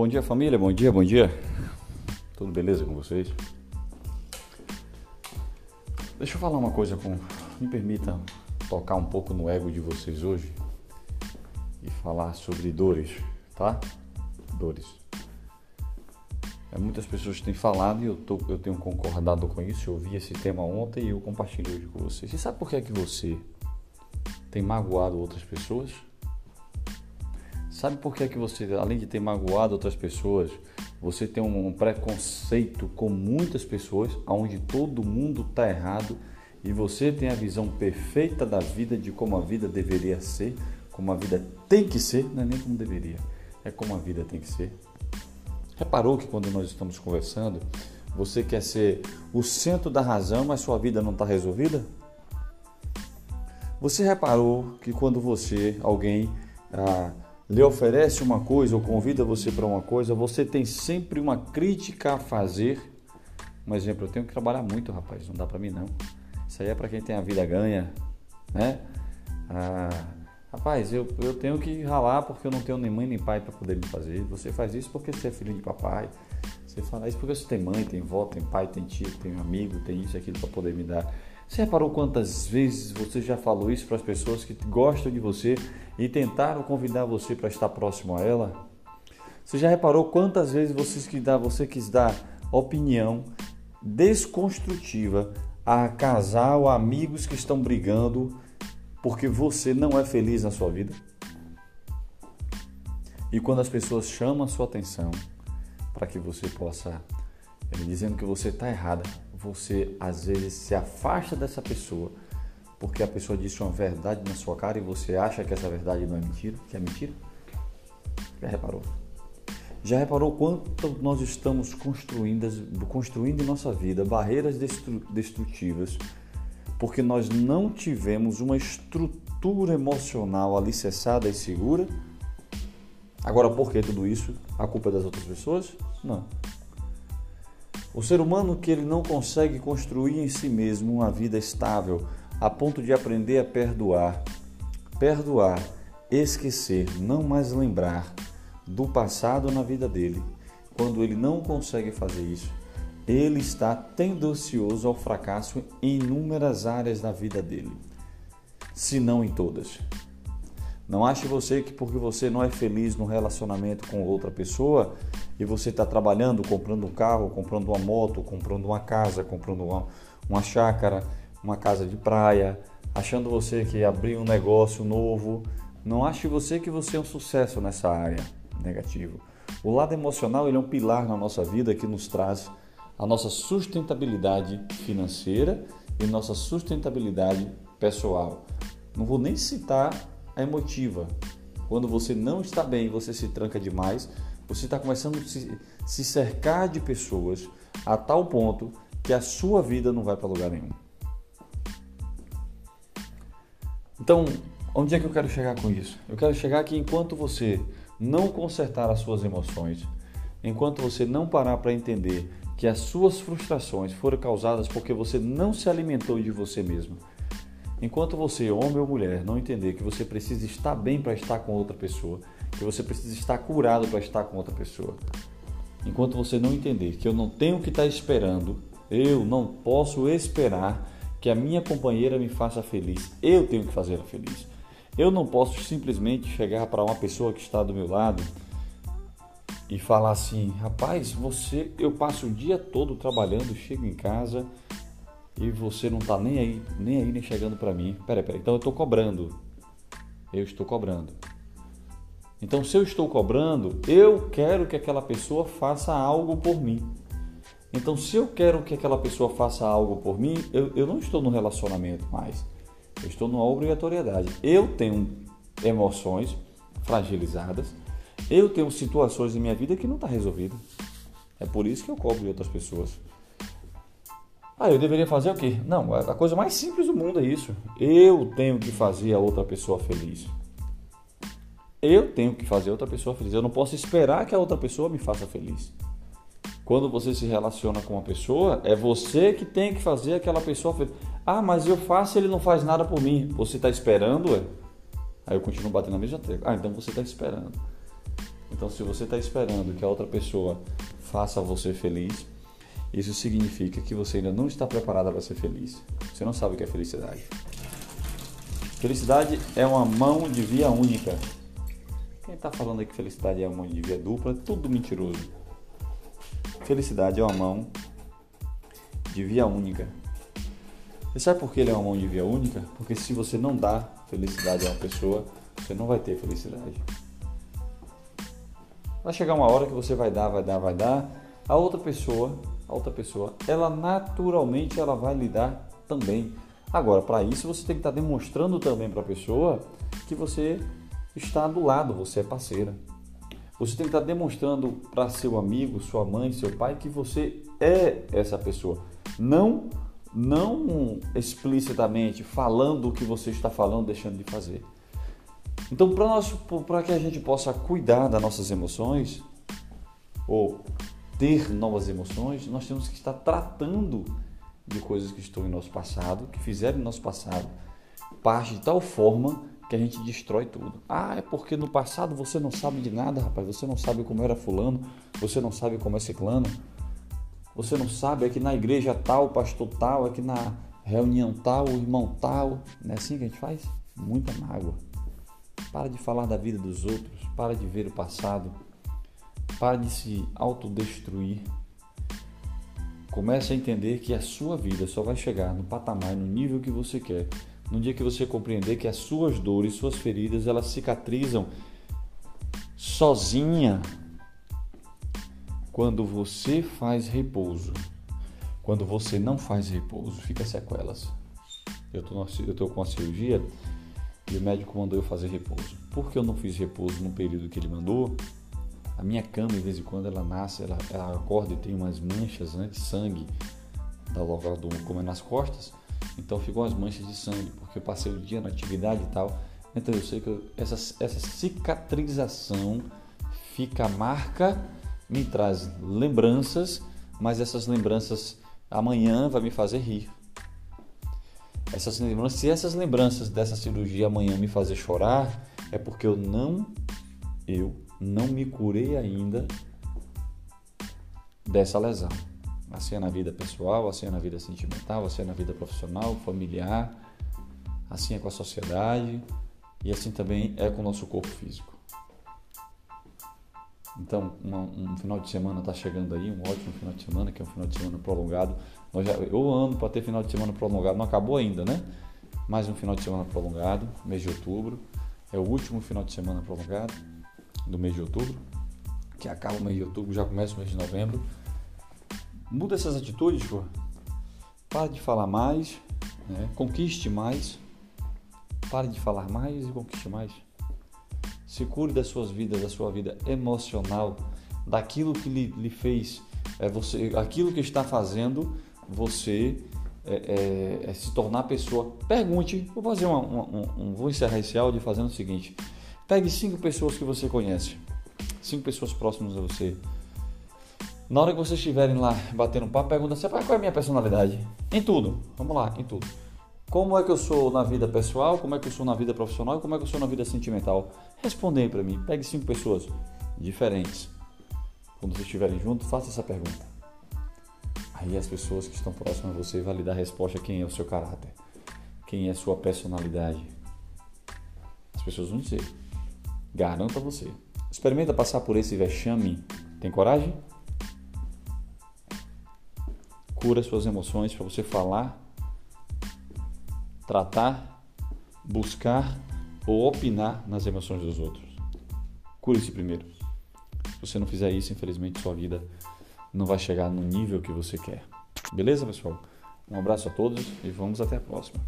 Bom dia, família. Bom dia, bom dia. Tudo beleza com vocês? Deixa eu falar uma coisa com. Me permita tocar um pouco no ego de vocês hoje e falar sobre dores, tá? Dores. É, muitas pessoas têm falado e eu, tô, eu tenho concordado com isso. Eu vi esse tema ontem e eu compartilho hoje com vocês. E sabe por que é que você tem magoado outras pessoas? Sabe por que é que você, além de ter magoado outras pessoas, você tem um preconceito com muitas pessoas, onde todo mundo está errado e você tem a visão perfeita da vida, de como a vida deveria ser, como a vida tem que ser, não é nem como deveria, é como a vida tem que ser. Reparou que quando nós estamos conversando, você quer ser o centro da razão, mas sua vida não está resolvida? Você reparou que quando você, alguém, ah, lhe oferece uma coisa ou convida você para uma coisa, você tem sempre uma crítica a fazer. Um exemplo, eu tenho que trabalhar muito, rapaz, não dá para mim não. Isso aí é para quem tem a vida ganha, né? Ah, rapaz, eu, eu tenho que ralar porque eu não tenho nem mãe nem pai para poder me fazer. Você faz isso porque você é filho de papai. Você fala isso porque você tem mãe, tem avó, tem pai, tem tio, tem amigo, tem isso, aquilo para poder me dar. Você reparou quantas vezes você já falou isso para as pessoas que gostam de você e tentaram convidar você para estar próximo a ela? Você já reparou quantas vezes você quis dar, você quis dar opinião desconstrutiva a casal, amigos que estão brigando porque você não é feliz na sua vida? E quando as pessoas chamam a sua atenção para que você possa, eh, dizendo que você está errada, você às vezes se afasta dessa pessoa porque a pessoa disse uma verdade na sua cara e você acha que essa verdade não é mentira, que é mentira? Já reparou? Já reparou quanto nós estamos construindo, construindo em nossa vida barreiras destrutivas porque nós não tivemos uma estrutura emocional alicerçada e segura? Agora, por que tudo isso? A culpa é das outras pessoas? Não. O ser humano que ele não consegue construir em si mesmo uma vida estável a ponto de aprender a perdoar, perdoar, esquecer, não mais lembrar do passado na vida dele. Quando ele não consegue fazer isso, ele está tendencioso ao fracasso em inúmeras áreas da vida dele, se não em todas. Não ache você que porque você não é feliz no relacionamento com outra pessoa e você está trabalhando, comprando um carro, comprando uma moto, comprando uma casa, comprando uma, uma chácara, uma casa de praia, achando você que abriu um negócio novo, não ache você que você é um sucesso nessa área negativo. O lado emocional ele é um pilar na nossa vida que nos traz a nossa sustentabilidade financeira e nossa sustentabilidade pessoal. Não vou nem citar a emotiva. Quando você não está bem, você se tranca demais, você está começando a se, se cercar de pessoas a tal ponto que a sua vida não vai para lugar nenhum. Então, onde é que eu quero chegar com isso? Eu quero chegar que enquanto você não consertar as suas emoções, enquanto você não parar para entender que as suas frustrações foram causadas porque você não se alimentou de você mesmo, Enquanto você, homem ou mulher, não entender que você precisa estar bem para estar com outra pessoa, que você precisa estar curado para estar com outra pessoa, enquanto você não entender que eu não tenho que estar esperando, eu não posso esperar que a minha companheira me faça feliz, eu tenho que fazer ela feliz. Eu não posso simplesmente chegar para uma pessoa que está do meu lado e falar assim: rapaz, você, eu passo o dia todo trabalhando, chego em casa e você não está nem aí, nem aí, nem chegando para mim. Pera, pera, então eu estou cobrando. Eu estou cobrando. Então, se eu estou cobrando, eu quero que aquela pessoa faça algo por mim. Então, se eu quero que aquela pessoa faça algo por mim, eu, eu não estou no relacionamento mais. Eu estou numa obrigatoriedade. Eu tenho emoções fragilizadas. Eu tenho situações em minha vida que não está resolvida. É por isso que eu cobro de outras pessoas. Ah, eu deveria fazer o quê? Não, a coisa mais simples do mundo é isso. Eu tenho que fazer a outra pessoa feliz. Eu tenho que fazer outra pessoa feliz. Eu não posso esperar que a outra pessoa me faça feliz. Quando você se relaciona com uma pessoa, é você que tem que fazer aquela pessoa feliz. Ah, mas eu faço e ele não faz nada por mim. Você está esperando, é? Aí eu continuo batendo na mesma tecla. Ah, então você está esperando. Então, se você está esperando que a outra pessoa faça você feliz, isso significa que você ainda não está preparada para ser feliz. Você não sabe o que é felicidade. Felicidade é uma mão de via única. Quem está falando aí que felicidade é uma mão de via dupla tudo mentiroso. Felicidade é uma mão de via única. Você sabe por que ele é uma mão de via única? Porque se você não dá felicidade a uma pessoa, você não vai ter felicidade. Vai chegar uma hora que você vai dar, vai dar, vai dar. A outra pessoa, a outra pessoa, ela naturalmente ela vai lhe dar também. Agora, para isso você tem que estar tá demonstrando também para a pessoa que você está do lado, você é parceira. Você tem que estar demonstrando para seu amigo, sua mãe, seu pai que você é essa pessoa. Não não explicitamente falando o que você está falando, deixando de fazer. Então, para que a gente possa cuidar das nossas emoções ou ter novas emoções, nós temos que estar tratando de coisas que estão em nosso passado, que fizeram em nosso passado, parte de tal forma que a gente destrói tudo. Ah, é porque no passado você não sabe de nada, rapaz. Você não sabe como era fulano, você não sabe como é ciclano, você não sabe é que na igreja tal, pastor tal, é que na reunião tal, irmão tal. Não é assim que a gente faz? Muita mágoa. Para de falar da vida dos outros, para de ver o passado, para de se autodestruir. Comece a entender que a sua vida só vai chegar no patamar, no nível que você quer, no dia que você compreender que as suas dores, suas feridas, elas cicatrizam sozinha quando você faz repouso. Quando você não faz repouso, fica sequelas. Eu estou com a cirurgia e o médico mandou eu fazer repouso. Por que eu não fiz repouso no período que ele mandou? A minha cama, de vez em quando, ela nasce, ela, ela acorda e tem umas manchas né, de sangue da local do como é nas costas. Então ficam as manchas de sangue, porque eu passei o dia na atividade e tal. Então eu sei que eu, essa, essa cicatrização fica a marca, me traz lembranças, mas essas lembranças amanhã vai me fazer rir. Essas lembranças, se essas lembranças dessa cirurgia amanhã me fazer chorar, é porque eu não eu não me curei ainda dessa lesão. Assim é na vida pessoal, assim é na vida sentimental, assim é na vida profissional, familiar, assim é com a sociedade e assim também é com o nosso corpo físico. Então, um final de semana está chegando aí, um ótimo final de semana, que é um final de semana prolongado. Nós já, eu ando para ter final de semana prolongado, não acabou ainda, né? Mais um final de semana prolongado, mês de outubro. É o último final de semana prolongado do mês de outubro, que acaba o mês de outubro, já começa o mês de novembro. Muda essas atitudes, pô. Pare de falar mais, né? conquiste mais. Pare de falar mais e conquiste mais. Se cure das suas vidas, da sua vida emocional, daquilo que lhe, lhe fez, é você, aquilo que está fazendo você é, é, é se tornar pessoa. Pergunte, vou fazer uma, uma, um, vou encerrar esse áudio fazendo o seguinte: pegue cinco pessoas que você conhece, cinco pessoas próximas a você. Na hora que vocês estiverem lá batendo papo, pergunta assim, qual é a minha personalidade? Em tudo, vamos lá, em tudo. Como é que eu sou na vida pessoal, como é que eu sou na vida profissional como é que eu sou na vida sentimental? Responde aí para mim, pegue cinco pessoas diferentes. Quando vocês estiverem juntos, faça essa pergunta. Aí as pessoas que estão próximas a você vão lhe dar a resposta quem é o seu caráter, quem é a sua personalidade. As pessoas vão dizer. Garanto a você. Experimenta passar por esse vexame. Tem coragem? Cura suas emoções para você falar, tratar, buscar ou opinar nas emoções dos outros. Cure-se primeiro. Se você não fizer isso, infelizmente sua vida não vai chegar no nível que você quer. Beleza, pessoal? Um abraço a todos e vamos até a próxima.